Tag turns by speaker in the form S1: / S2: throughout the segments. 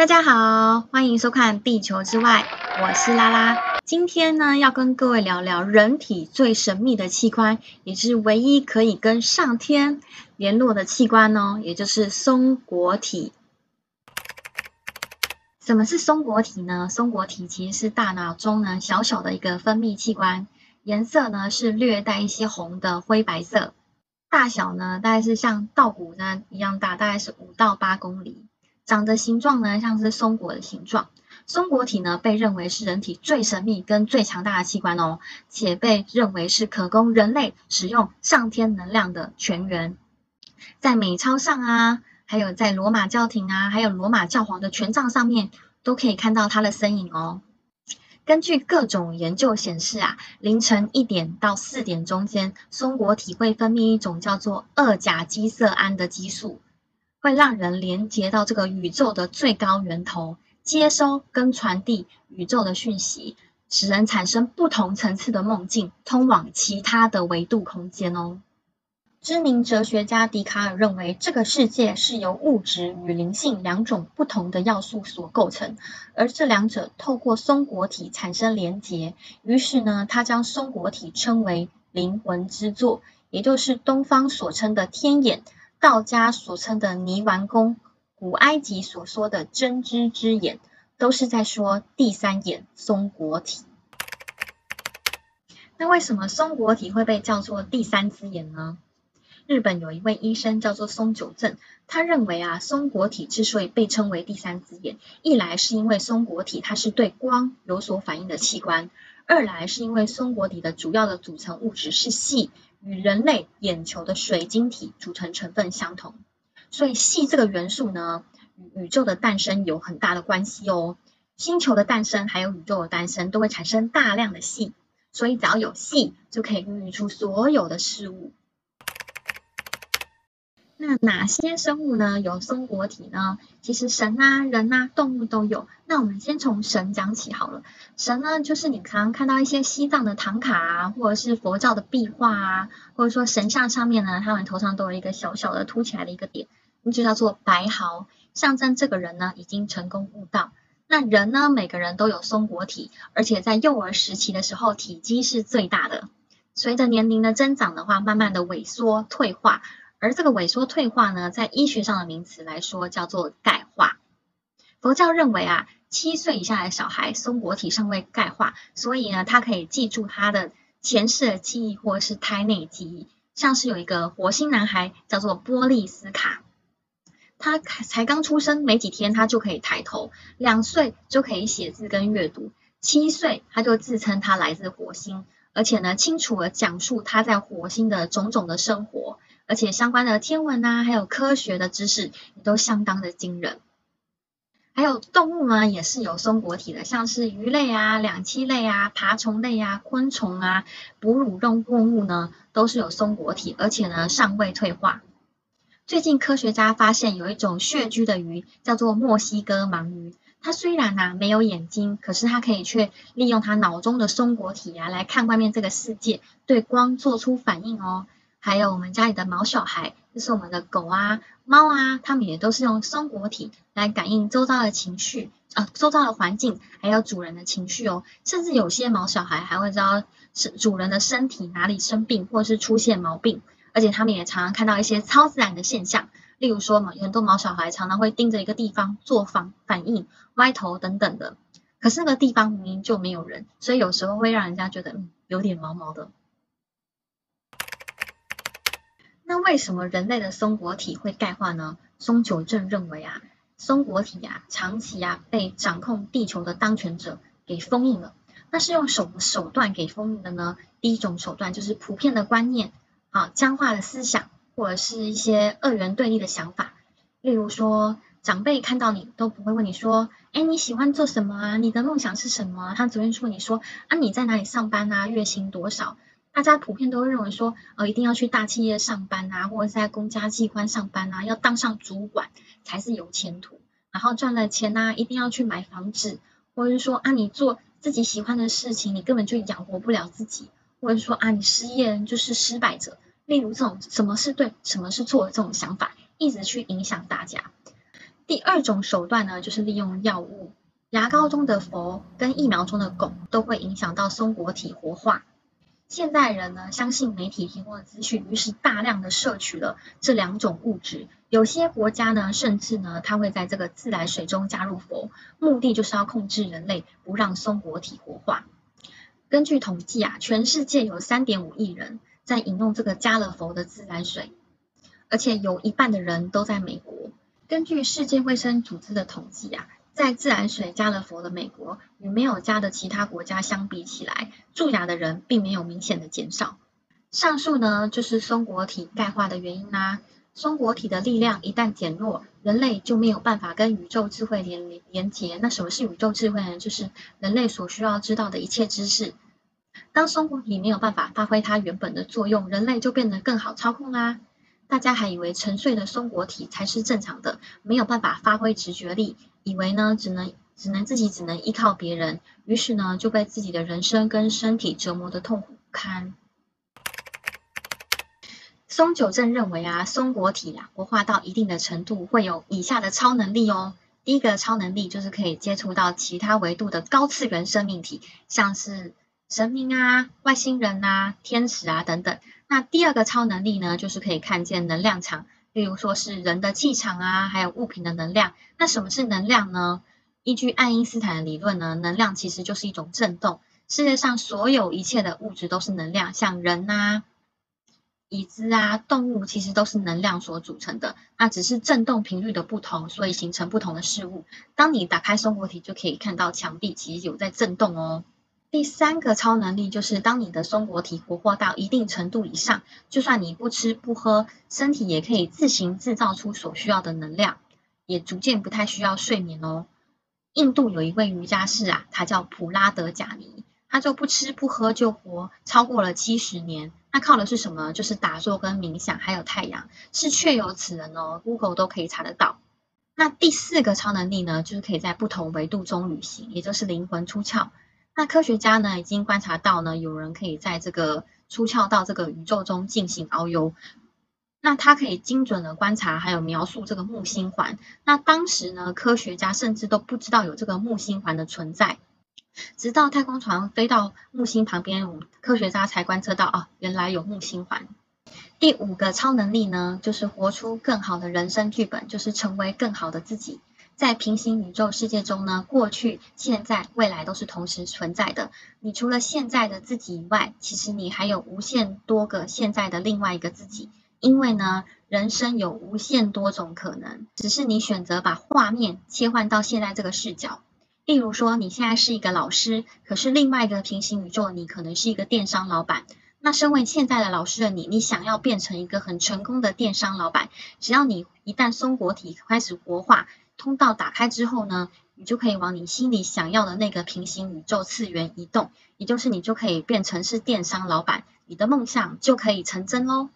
S1: 大家好，欢迎收看《地球之外》，我是拉拉。今天呢，要跟各位聊聊人体最神秘的器官，也是唯一可以跟上天联络的器官哦，也就是松果体。什么是松果体呢？松果体其实是大脑中呢小小的一个分泌器官，颜色呢是略带一些红的灰白色，大小呢大概是像稻谷呢一样大，大概是五到八公里。长的形状呢，像是松果的形状。松果体呢，被认为是人体最神秘跟最强大的器官哦，且被认为是可供人类使用上天能量的泉源。在美钞上啊，还有在罗马教廷啊，还有罗马教皇的权杖上面，都可以看到它的身影哦。根据各种研究显示啊，凌晨一点到四点中间，松果体会分泌一种叫做二甲基色胺的激素。会让人连接到这个宇宙的最高源头，接收跟传递宇宙的讯息，使人产生不同层次的梦境，通往其他的维度空间哦。知名哲学家笛卡尔认为，这个世界是由物质与灵性两种不同的要素所构成，而这两者透过松果体产生连结。于是呢，他将松果体称为灵魂之作，也就是东方所称的天眼。道家所称的泥丸宫，古埃及所说的真知之眼，都是在说第三眼松果体。那为什么松果体会被叫做第三只眼呢？日本有一位医生叫做松久正，他认为啊，松果体之所以被称为第三只眼，一来是因为松果体它是对光有所反应的器官，二来是因为松果体的主要的组成物质是细。与人类眼球的水晶体组成成分相同，所以硒这个元素呢，与宇宙的诞生有很大的关系哦。星球的诞生还有宇宙的诞生都会产生大量的硒，所以只要有硒，就可以孕育出所有的事物。那哪些生物呢有松果体呢？其实神啊、人啊、动物都有。那我们先从神讲起好了。神呢，就是你常常看到一些西藏的唐卡啊，或者是佛教的壁画啊，或者说神像上面呢，他们头上都有一个小小的凸起来的一个点，那就叫做白毫，象征这个人呢已经成功悟道。那人呢，每个人都有松果体，而且在幼儿时期的时候体积是最大的，随着年龄的增长的话，慢慢的萎缩退化。而这个萎缩退化呢，在医学上的名词来说叫做钙化。佛教认为啊，七岁以下的小孩松果体尚未钙化，所以呢，他可以记住他的前世的记忆或是胎内记忆。像是有一个火星男孩叫做波利斯卡，他才刚出生没几天，他就可以抬头；两岁就可以写字跟阅读；七岁他就自称他来自火星，而且呢，清楚的讲述他在火星的种种的生活。而且相关的天文啊，还有科学的知识也都相当的惊人。还有动物呢，也是有松果体的，像是鱼类啊、两栖类啊、爬虫类啊、昆虫啊、哺乳动物呢，都是有松果体，而且呢尚未退化。最近科学家发现有一种穴居的鱼，叫做墨西哥盲鱼。它虽然呐没有眼睛，可是它可以却利用它脑中的松果体啊来看外面这个世界，对光做出反应哦。还有我们家里的毛小孩，就是我们的狗啊、猫啊，它们也都是用松果体来感应周遭的情绪，呃，周遭的环境，还有主人的情绪哦。甚至有些毛小孩还会知道是主人的身体哪里生病，或是出现毛病。而且他们也常常看到一些超自然的现象，例如说嘛，很多毛小孩常常会盯着一个地方做反反应、歪头等等的。可是那个地方明明就没有人，所以有时候会让人家觉得嗯，有点毛毛的。那为什么人类的松果体会钙化呢？松久正认为啊，松果体啊长期啊被掌控地球的当权者给封印了。那是用什么手段给封印的呢？第一种手段就是普遍的观念啊，僵化的思想，或者是一些二元对立的想法。例如说，长辈看到你都不会问你说，哎，你喜欢做什么啊？你的梦想是什么？他只会说你说啊，你在哪里上班啊？月薪多少？大家普遍都会认为说，呃，一定要去大企业上班啊，或者是在公家机关上班啊，要当上主管才是有前途。然后赚了钱啊，一定要去买房子，或者是说啊，你做自己喜欢的事情，你根本就养活不了自己，或者说啊，你失业就是失败者。例如这种什么是对，什么是错的这种想法，一直去影响大家。第二种手段呢，就是利用药物。牙膏中的氟跟疫苗中的汞都会影响到松果体活化。现代人呢，相信媒体提供的资讯，于是大量的摄取了这两种物质。有些国家呢，甚至呢，它会在这个自来水中加入氟，目的就是要控制人类，不让松果体活化。根据统计啊，全世界有三点五亿人在饮用这个加了氟的自来水，而且有一半的人都在美国。根据世界卫生组织的统计啊。在自来水加了氟的美国与没有加的其他国家相比起来，蛀牙的人并没有明显的减少。上述呢就是松果体钙化的原因啦。松果体的力量一旦减弱，人类就没有办法跟宇宙智慧连连接。那什么是宇宙智慧呢？就是人类所需要知道的一切知识。当松果体没有办法发挥它原本的作用，人类就变得更好操控啦。大家还以为沉睡的松果体才是正常的，没有办法发挥直觉力，以为呢只能只能自己只能依靠别人，于是呢就被自己的人生跟身体折磨的痛苦不堪。松九正认为啊，松果体啊活化到一定的程度，会有以下的超能力哦。第一个超能力就是可以接触到其他维度的高次元生命体，像是神明啊、外星人啊、天使啊等等。那第二个超能力呢，就是可以看见能量场，例如说是人的气场啊，还有物品的能量。那什么是能量呢？依据爱因斯坦的理论呢，能量其实就是一种振动。世界上所有一切的物质都是能量，像人啊、椅子啊、动物，其实都是能量所组成的。那只是振动频率的不同，所以形成不同的事物。当你打开生活体，就可以看到墙壁其实有在振动哦。第三个超能力就是，当你的松果体活化到一定程度以上，就算你不吃不喝，身体也可以自行制造出所需要的能量，也逐渐不太需要睡眠哦。印度有一位瑜伽士啊，他叫普拉德贾尼，他就不吃不喝就活超过了七十年。那靠的是什么？就是打坐跟冥想，还有太阳，是确有此人哦，Google 都可以查得到。那第四个超能力呢，就是可以在不同维度中旅行，也就是灵魂出窍。那科学家呢，已经观察到呢，有人可以在这个出窍到这个宇宙中进行遨游。那他可以精准的观察，还有描述这个木星环。那当时呢，科学家甚至都不知道有这个木星环的存在，直到太空船飞到木星旁边，科学家才观测到啊，原来有木星环。第五个超能力呢，就是活出更好的人生剧本，就是成为更好的自己。在平行宇宙世界中呢，过去、现在、未来都是同时存在的。你除了现在的自己以外，其实你还有无限多个现在的另外一个自己。因为呢，人生有无限多种可能，只是你选择把画面切换到现在这个视角。例如说，你现在是一个老师，可是另外一个平行宇宙你可能是一个电商老板。那身为现在的老师的你，你想要变成一个很成功的电商老板，只要你一旦松果体开始活化。通道打开之后呢，你就可以往你心里想要的那个平行宇宙次元移动，也就是你就可以变成是电商老板，你的梦想就可以成真喽。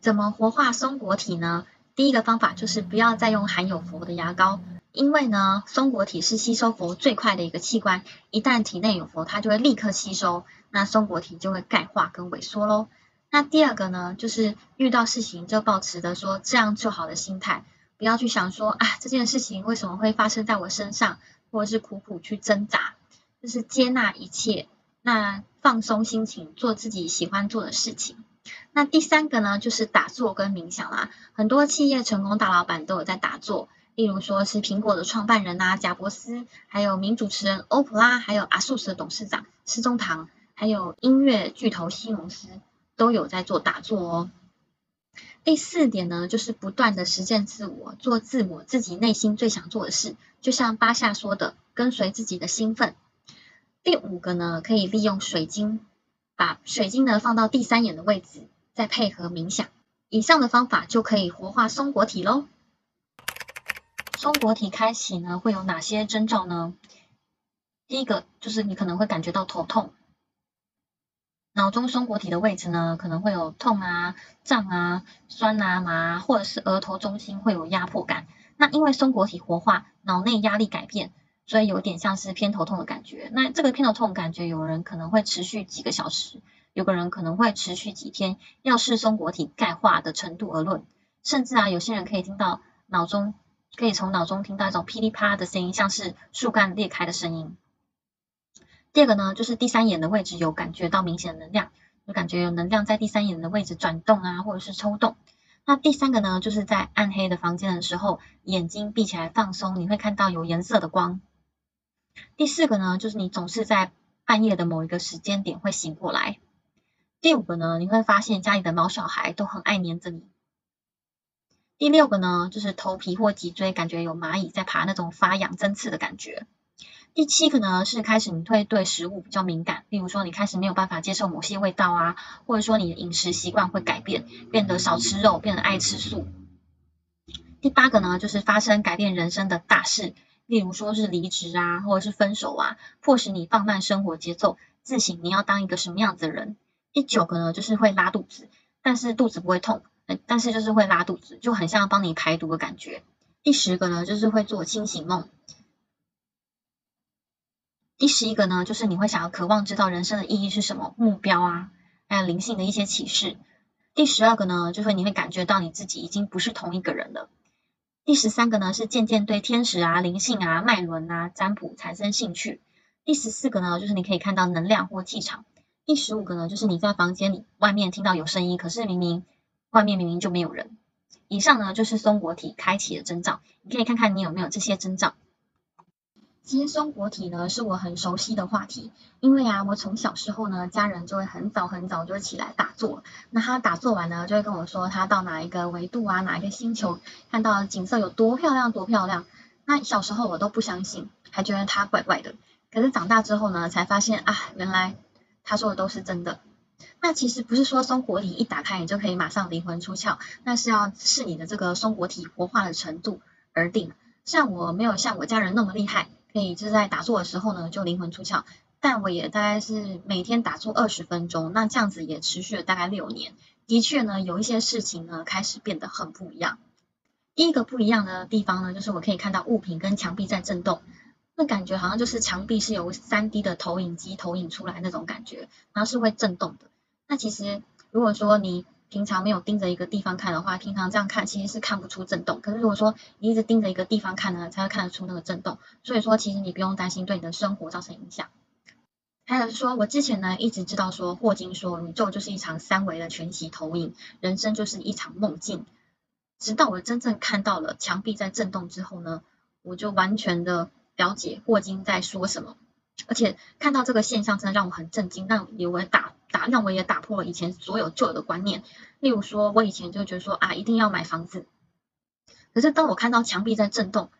S1: 怎么活化松果体呢？第一个方法就是不要再用含有氟的牙膏，因为呢，松果体是吸收氟最快的一个器官，一旦体内有氟，它就会立刻吸收，那松果体就会钙化跟萎缩喽。那第二个呢，就是遇到事情就保持的说这样就好的心态。不要去想说啊，这件事情为什么会发生在我身上，或者是苦苦去挣扎，就是接纳一切，那放松心情，做自己喜欢做的事情。那第三个呢，就是打坐跟冥想啦。很多企业成功大老板都有在打坐，例如说是苹果的创办人啊，贾伯斯，还有名主持人欧普拉，还有阿素斯的董事长施中堂，还有音乐巨头西蒙斯，都有在做打坐哦。第四点呢，就是不断的实践自我，做自我自己内心最想做的事，就像巴夏说的，跟随自己的兴奋。第五个呢，可以利用水晶，把水晶呢放到第三眼的位置，再配合冥想，以上的方法就可以活化松果体喽。松果体开启呢，会有哪些征兆呢？第一个就是你可能会感觉到头痛。脑中松果体的位置呢，可能会有痛啊、胀啊、酸啊、麻，或者是额头中心会有压迫感。那因为松果体活化，脑内压力改变，所以有点像是偏头痛的感觉。那这个偏头痛感觉，有人可能会持续几个小时，有个人可能会持续几天，要视松果体钙化的程度而论。甚至啊，有些人可以听到脑中可以从脑中听到一种噼里啪啦的声音，像是树干裂开的声音。第二个呢，就是第三眼的位置有感觉到明显能量，就感觉有能量在第三眼的位置转动啊，或者是抽动。那第三个呢，就是在暗黑的房间的时候，眼睛闭起来放松，你会看到有颜色的光。第四个呢，就是你总是在半夜的某一个时间点会醒过来。第五个呢，你会发现家里的毛小孩都很爱黏着你。第六个呢，就是头皮或脊椎感觉有蚂蚁在爬，那种发痒、针刺的感觉。第七个呢，是开始你会对食物比较敏感，例如说你开始没有办法接受某些味道啊，或者说你的饮食习惯会改变，变得少吃肉，变得爱吃素。第八个呢，就是发生改变人生的大事，例如说是离职啊，或者是分手啊，迫使你放慢生活节奏，自省你要当一个什么样子的人。第九个呢，就是会拉肚子，但是肚子不会痛，但是就是会拉肚子，就很像帮你排毒的感觉。第十个呢，就是会做清醒梦。第十一个呢，就是你会想要渴望知道人生的意义是什么，目标啊，还有灵性的一些启示。第十二个呢，就是你会感觉到你自己已经不是同一个人了。第十三个呢，是渐渐对天使啊、灵性啊、脉轮啊、占卜产生兴趣。第十四个呢，就是你可以看到能量或气场。第十五个呢，就是你在房间里外面听到有声音，可是明明外面明明就没有人。以上呢，就是松果体开启的征兆，你可以看看你有没有这些征兆。其实松果体呢，是我很熟悉的话题，因为啊，我从小时候呢，家人就会很早很早就会起来打坐，那他打坐完呢，就会跟我说他到哪一个维度啊，哪一个星球看到景色有多漂亮多漂亮。那小时候我都不相信，还觉得他怪怪的。可是长大之后呢，才发现啊，原来他说的都是真的。那其实不是说松果体一打开你就可以马上灵魂出窍，那是要视你的这个松果体活化的程度而定。像我没有像我家人那么厉害。可以就是在打坐的时候呢，就灵魂出窍。但我也大概是每天打坐二十分钟，那这样子也持续了大概六年。的确呢，有一些事情呢开始变得很不一样。第一个不一样的地方呢，就是我可以看到物品跟墙壁在震动，那感觉好像就是墙壁是由三 D 的投影机投影出来那种感觉，然后是会震动的。那其实如果说你平常没有盯着一个地方看的话，平常这样看其实是看不出震动。可是如果说你一直盯着一个地方看呢，才会看得出那个震动。所以说，其实你不用担心对你的生活造成影响。还有说，我之前呢一直知道说，霍金说宇宙就是一场三维的全息投影，人生就是一场梦境。直到我真正看到了墙壁在震动之后呢，我就完全的了解霍金在说什么。而且看到这个现象，真的让我很震惊，让我打打让我也打破了以前所有旧有的观念。例如说，我以前就觉得说啊，一定要买房子。可是当我看到墙壁在震动，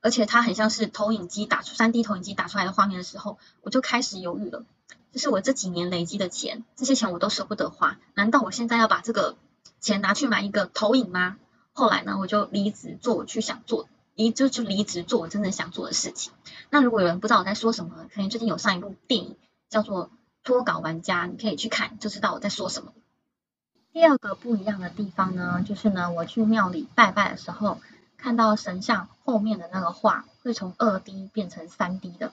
S1: 而且它很像是投影机打出三 D 投影机打出来的画面的时候，我就开始犹豫了。这是我这几年累积的钱，这些钱我都舍不得花，难道我现在要把这个钱拿去买一个投影吗？后来呢，我就离职做我去想做。离就就离职做我真正想做的事情。那如果有人不知道我在说什么，可能最近有上一部电影叫做《脱稿玩家》，你可以去看就知道我在说什么。第二个不一样的地方呢，就是呢我去庙里拜拜的时候，看到神像后面的那个画会从二 D 变成三 D 的。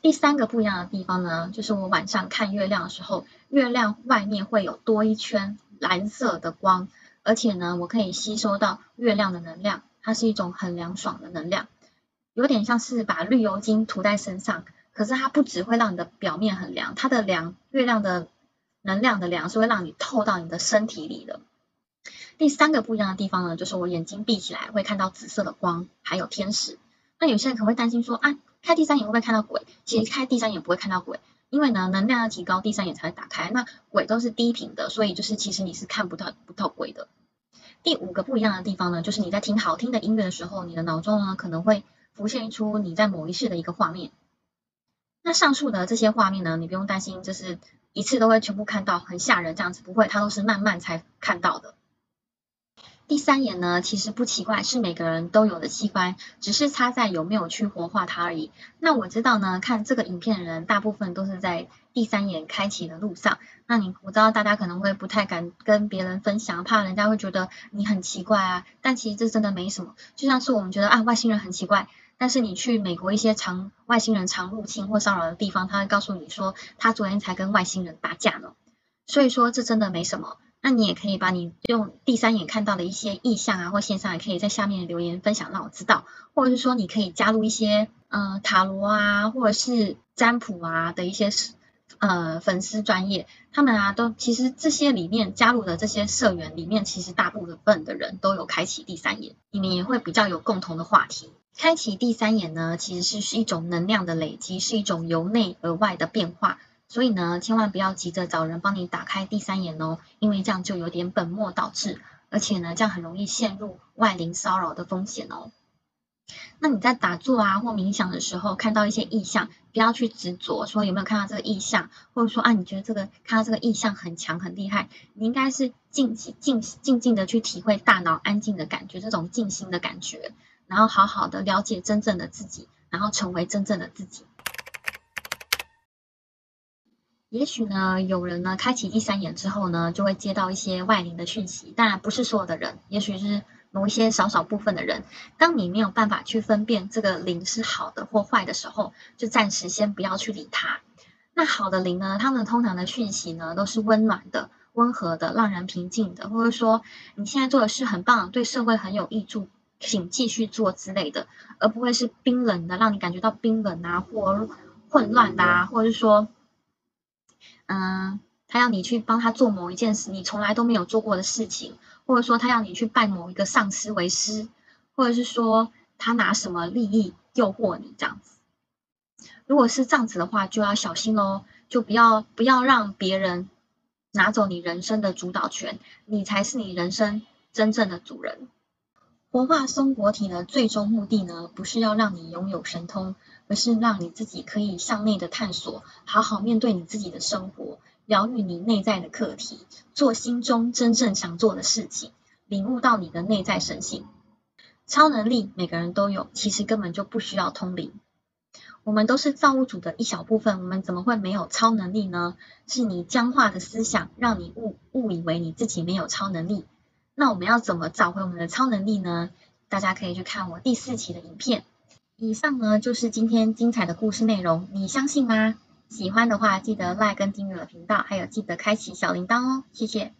S1: 第三个不一样的地方呢，就是我晚上看月亮的时候，月亮外面会有多一圈蓝色的光，而且呢我可以吸收到月亮的能量。它是一种很凉爽的能量，有点像是把绿油精涂在身上。可是它不只会让你的表面很凉，它的凉，月亮的能量的凉是会让你透到你的身体里的。第三个不一样的地方呢，就是我眼睛闭起来会看到紫色的光，还有天使。那有些人可能会担心说啊，开第三眼会不会看到鬼？其实开第三眼不会看到鬼，因为呢能量要提高，第三眼才会打开。那鬼都是低频的，所以就是其实你是看不到不到鬼的。第五个不一样的地方呢，就是你在听好听的音乐的时候，你的脑中呢可能会浮现出你在某一世的一个画面。那上述的这些画面呢，你不用担心，就是一次都会全部看到，很吓人这样子，不会，它都是慢慢才看到的。第三眼呢，其实不奇怪，是每个人都有的器官，只是差在有没有去活化它而已。那我知道呢，看这个影片的人，大部分都是在第三眼开启的路上。那你我知道大家可能会不太敢跟别人分享，怕人家会觉得你很奇怪啊。但其实这真的没什么，就像是我们觉得啊外星人很奇怪，但是你去美国一些常外星人常入侵或骚扰的地方，他会告诉你说他昨天才跟外星人打架呢。所以说这真的没什么。那你也可以把你用第三眼看到的一些意象啊，或现象，也可以在下面留言分享，让我知道。或者是说，你可以加入一些呃塔罗啊，或者是占卜啊的一些呃粉丝专业，他们啊都其实这些里面加入的这些社员里面，其实大部分的人都有开启第三眼，你们也会比较有共同的话题。开启第三眼呢，其实是是一种能量的累积，是一种由内而外的变化。所以呢，千万不要急着找人帮你打开第三眼哦，因为这样就有点本末倒置，而且呢，这样很容易陷入外灵骚扰的风险哦。那你在打坐啊或冥想的时候，看到一些意象，不要去执着说有没有看到这个意象，或者说啊你觉得这个看到这个意象很强很厉害，你应该是静静静静的去体会大脑安静的感觉，这种静心的感觉，然后好好的了解真正的自己，然后成为真正的自己。也许呢，有人呢开启第三眼之后呢，就会接到一些外灵的讯息。当然不是所有的人，也许是某一些少少部分的人。当你没有办法去分辨这个灵是好的或坏的时候，就暂时先不要去理它。那好的灵呢，他们通常的讯息呢都是温暖的、温和的、让人平静的，或者说你现在做的事很棒，对社会很有益处，请继续做之类的，而不会是冰冷的，让你感觉到冰冷啊或混乱啊，或者是说。嗯，他要你去帮他做某一件事，你从来都没有做过的事情，或者说他要你去拜某一个上司为师，或者是说他拿什么利益诱惑你这样子。如果是这样子的话，就要小心喽，就不要不要让别人拿走你人生的主导权，你才是你人生真正的主人。活化松果体的最终目的呢，不是要让你拥有神通。而是让你自己可以向内的探索，好好面对你自己的生活，疗愈你内在的课题，做心中真正想做的事情，领悟到你的内在神性。超能力每个人都有，其实根本就不需要通灵。我们都是造物主的一小部分，我们怎么会没有超能力呢？是你僵化的思想，让你误误以为你自己没有超能力。那我们要怎么找回我们的超能力呢？大家可以去看我第四期的影片。以上呢就是今天精彩的故事内容，你相信吗？喜欢的话记得 like 跟订阅我的频道，还有记得开启小铃铛哦，谢谢。